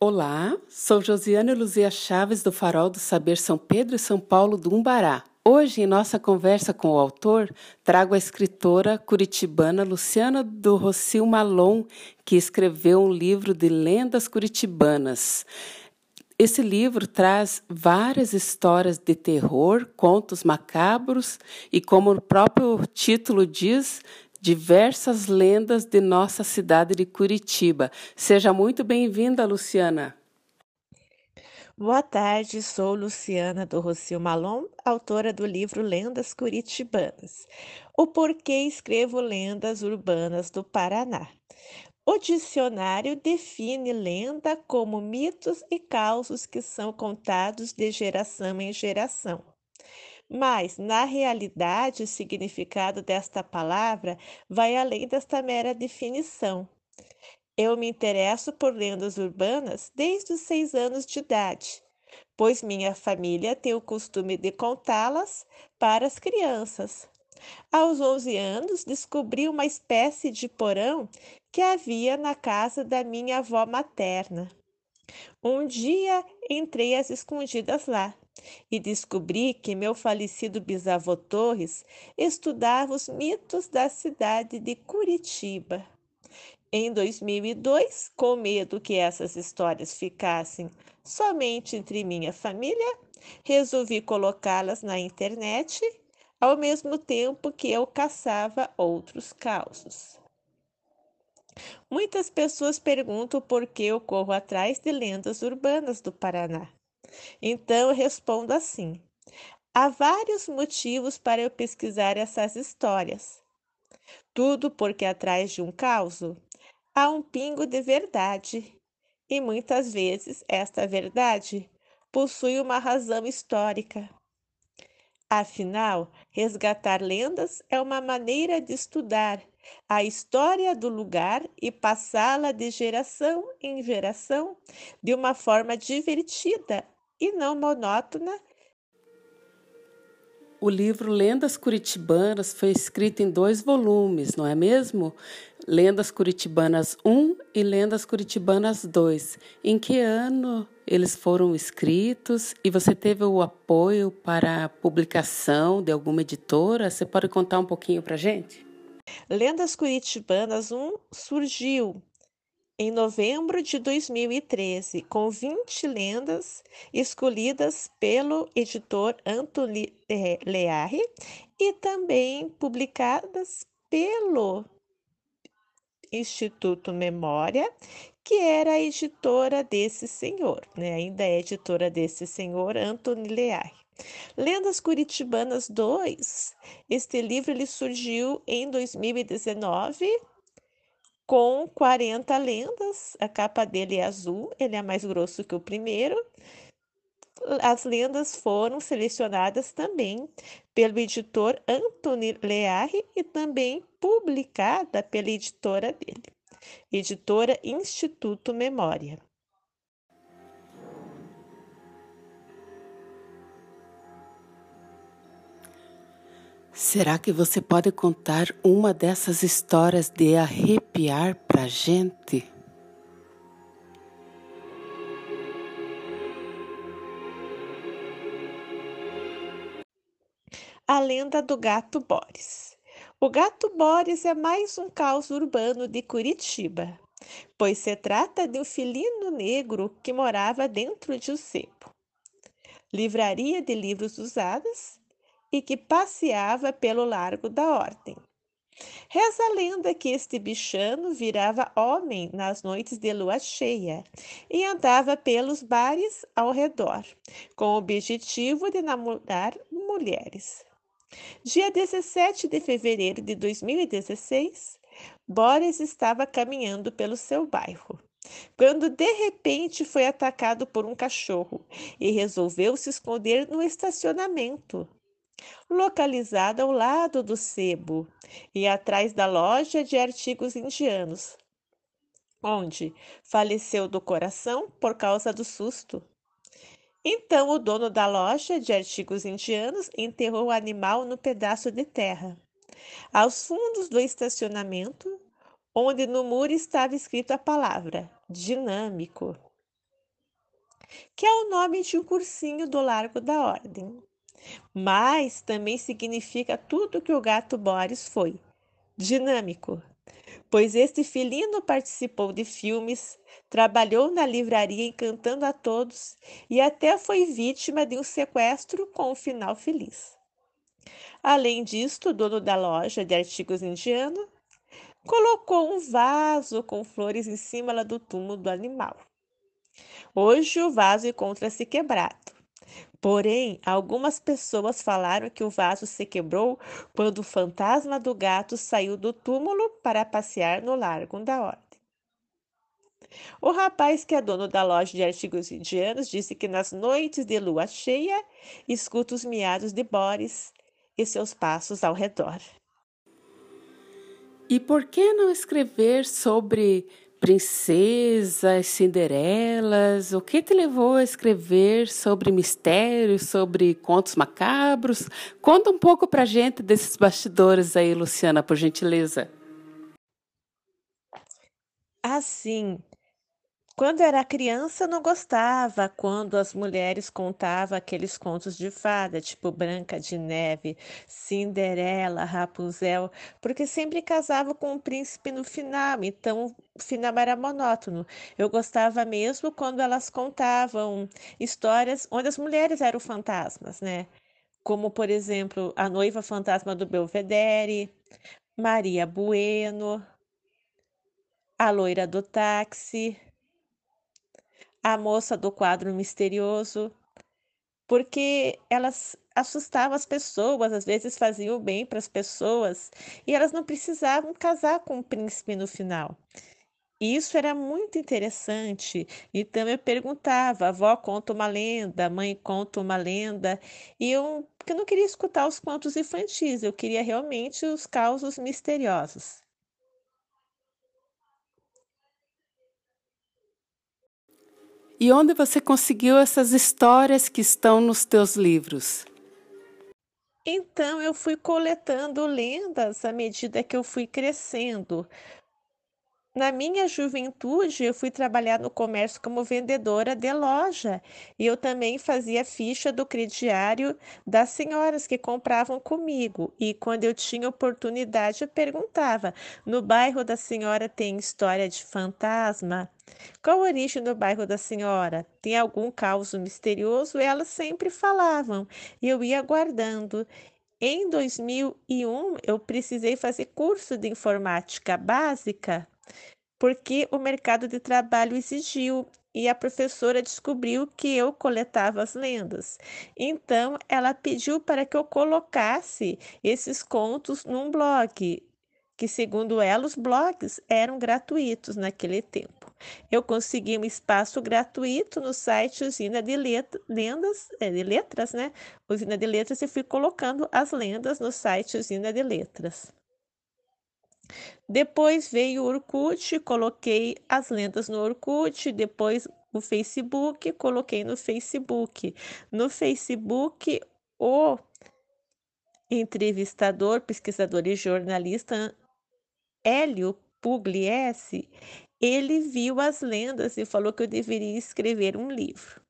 Olá, sou Josiane Luzia Chaves do Farol do Saber São Pedro e São Paulo do Umbará. Hoje, em nossa conversa com o autor, trago a escritora curitibana Luciana do Rocio Malon, que escreveu um livro de lendas curitibanas. Esse livro traz várias histórias de terror, contos macabros e, como o próprio título diz, diversas lendas de nossa cidade de Curitiba. Seja muito bem-vinda, Luciana. Boa tarde, sou Luciana do Rocio Malon, autora do livro Lendas Curitibanas. O porquê escrevo lendas urbanas do Paraná. O dicionário define lenda como mitos e causos que são contados de geração em geração. Mas, na realidade, o significado desta palavra vai além desta mera definição. Eu me interesso por lendas urbanas desde os seis anos de idade, pois minha família tem o costume de contá-las para as crianças. Aos 11 anos, descobri uma espécie de porão que havia na casa da minha avó materna. Um dia entrei às escondidas lá e descobri que meu falecido bisavô Torres estudava os mitos da cidade de Curitiba. Em 2002, com medo que essas histórias ficassem somente entre minha família, resolvi colocá-las na internet, ao mesmo tempo que eu caçava outros causos. Muitas pessoas perguntam por que eu corro atrás de lendas urbanas do Paraná. Então eu respondo assim: há vários motivos para eu pesquisar essas histórias. Tudo porque atrás de um caos há um pingo de verdade, e muitas vezes esta verdade possui uma razão histórica. Afinal, resgatar lendas é uma maneira de estudar a história do lugar e passá-la de geração em geração de uma forma divertida e não monótona. O livro Lendas Curitibanas foi escrito em dois volumes, não é mesmo? Lendas Curitibanas 1 e Lendas Curitibanas 2. Em que ano eles foram escritos e você teve o apoio para a publicação de alguma editora? Você pode contar um pouquinho para gente? Lendas Curitibanas 1 surgiu em novembro de 2013, com 20 lendas escolhidas pelo editor Antônio eh, Learre e também publicadas pelo Instituto Memória, que era a editora desse senhor, né? ainda é editora desse senhor, Antônio Learre. Lendas Curitibanas 2, este livro ele surgiu em 2019 com 40 lendas. A capa dele é azul, ele é mais grosso que o primeiro. As lendas foram selecionadas também pelo editor Anthony Learre e também publicada pela editora dele, editora Instituto Memória. Será que você pode contar uma dessas histórias de arrepiar para gente? A lenda do gato Boris. O gato Boris é mais um caos urbano de Curitiba, pois se trata de um felino negro que morava dentro de um sebo. Livraria de livros usados e que passeava pelo largo da Ordem. Reza a lenda que este bichano virava homem nas noites de lua cheia e andava pelos bares ao redor, com o objetivo de namorar mulheres. Dia 17 de fevereiro de 2016, Boris estava caminhando pelo seu bairro, quando de repente foi atacado por um cachorro e resolveu se esconder no estacionamento localizada ao lado do sebo e atrás da loja de artigos indianos, onde faleceu do coração por causa do susto. Então o dono da loja de artigos indianos enterrou o animal no pedaço de terra, aos fundos do estacionamento, onde no muro estava escrito a palavra dinâmico. que é o nome de um cursinho do Largo da Ordem. Mas também significa tudo que o gato Boris foi: dinâmico, pois este felino participou de filmes, trabalhou na livraria encantando a todos e até foi vítima de um sequestro com um final feliz. Além disto, o dono da loja de artigos indiano colocou um vaso com flores em cima do túmulo do animal. Hoje o vaso encontra-se quebrado. Porém, algumas pessoas falaram que o vaso se quebrou quando o fantasma do gato saiu do túmulo para passear no Largo da Ordem. O rapaz que é dono da loja de artigos indianos disse que nas noites de lua cheia escuta os miados de Boris e seus passos ao redor. E por que não escrever sobre princesas, cinderelas? O que te levou a escrever sobre mistérios, sobre contos macabros? Conta um pouco pra gente desses bastidores aí, Luciana, por gentileza. Assim, quando era criança, não gostava quando as mulheres contavam aqueles contos de fada, tipo Branca de Neve, Cinderela, Rapunzel, porque sempre casava com um príncipe no final, então o final era monótono. Eu gostava mesmo quando elas contavam histórias onde as mulheres eram fantasmas, né? Como, por exemplo, A Noiva Fantasma do Belvedere, Maria Bueno, A Loira do Táxi a moça do quadro misterioso, porque elas assustavam as pessoas, às vezes faziam bem para as pessoas, e elas não precisavam casar com o príncipe no final. Isso era muito interessante. Então eu perguntava, avó conta uma lenda, mãe conta uma lenda, e eu, porque eu não queria escutar os contos infantis, eu queria realmente os causos misteriosos. E onde você conseguiu essas histórias que estão nos teus livros? Então, eu fui coletando lendas à medida que eu fui crescendo. Na minha juventude, eu fui trabalhar no comércio como vendedora de loja e eu também fazia ficha do crediário das senhoras que compravam comigo. E quando eu tinha oportunidade, eu perguntava: no bairro da senhora tem história de fantasma? Qual a origem do bairro da senhora? Tem algum caos misterioso? Elas sempre falavam e eu ia guardando. Em 2001, eu precisei fazer curso de informática básica porque o mercado de trabalho exigiu e a professora descobriu que eu coletava as lendas. Então, ela pediu para que eu colocasse esses contos num blog, que, segundo ela, os blogs eram gratuitos naquele tempo. Eu consegui um espaço gratuito no site Usina de, Let lendas, é, de Letras, né? Usina de Letras, e fui colocando as lendas no site Usina de Letras. Depois veio o Orkut, coloquei as lendas no Orkut, depois o Facebook, coloquei no Facebook. No Facebook, o entrevistador, pesquisador e jornalista Hélio Pugliese, ele viu as lendas e falou que eu deveria escrever um livro.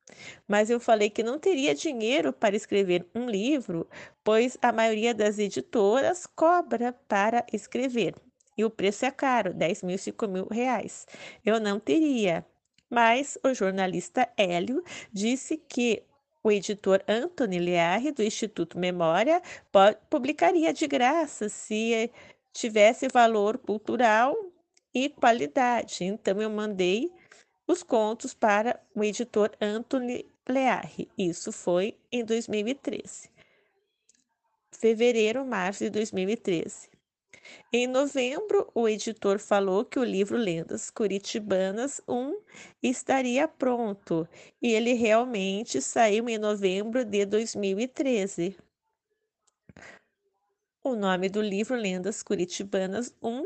Mas eu falei que não teria dinheiro para escrever um livro, pois a maioria das editoras cobra para escrever. E o preço é caro, 10 mil, 5 mil reais. Eu não teria. Mas o jornalista Hélio disse que o editor Anthony Learre, do Instituto Memória, publicaria de graça se tivesse valor cultural e qualidade. Então, eu mandei os contos para o editor Anthony Learre. Isso foi em 2013. Fevereiro, março de 2013. Em novembro, o editor falou que o livro Lendas Curitibanas 1 estaria pronto e ele realmente saiu em novembro de 2013. O nome do livro Lendas Curitibanas 1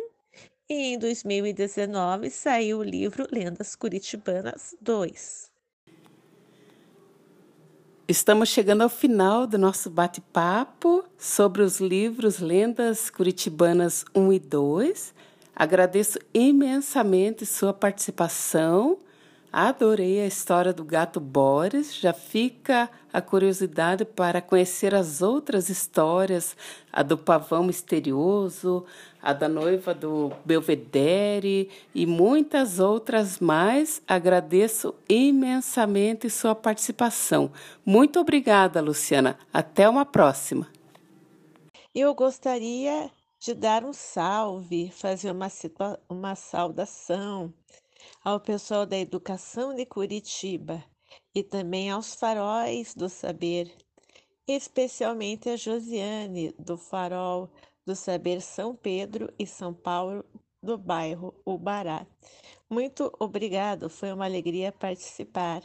e em 2019 saiu o livro Lendas Curitibanas 2. Estamos chegando ao final do nosso bate-papo sobre os livros Lendas Curitibanas 1 e 2. Agradeço imensamente sua participação. Adorei a história do gato Boris. Já fica a curiosidade para conhecer as outras histórias, a do pavão misterioso, a da noiva do Belvedere e muitas outras mais. Agradeço imensamente sua participação. Muito obrigada, Luciana. Até uma próxima. Eu gostaria de dar um salve, fazer uma, uma saudação ao pessoal da educação de Curitiba e também aos faróis do saber, especialmente a Josiane, do farol do saber São Pedro e São Paulo, do bairro Ubará. Muito obrigado, foi uma alegria participar.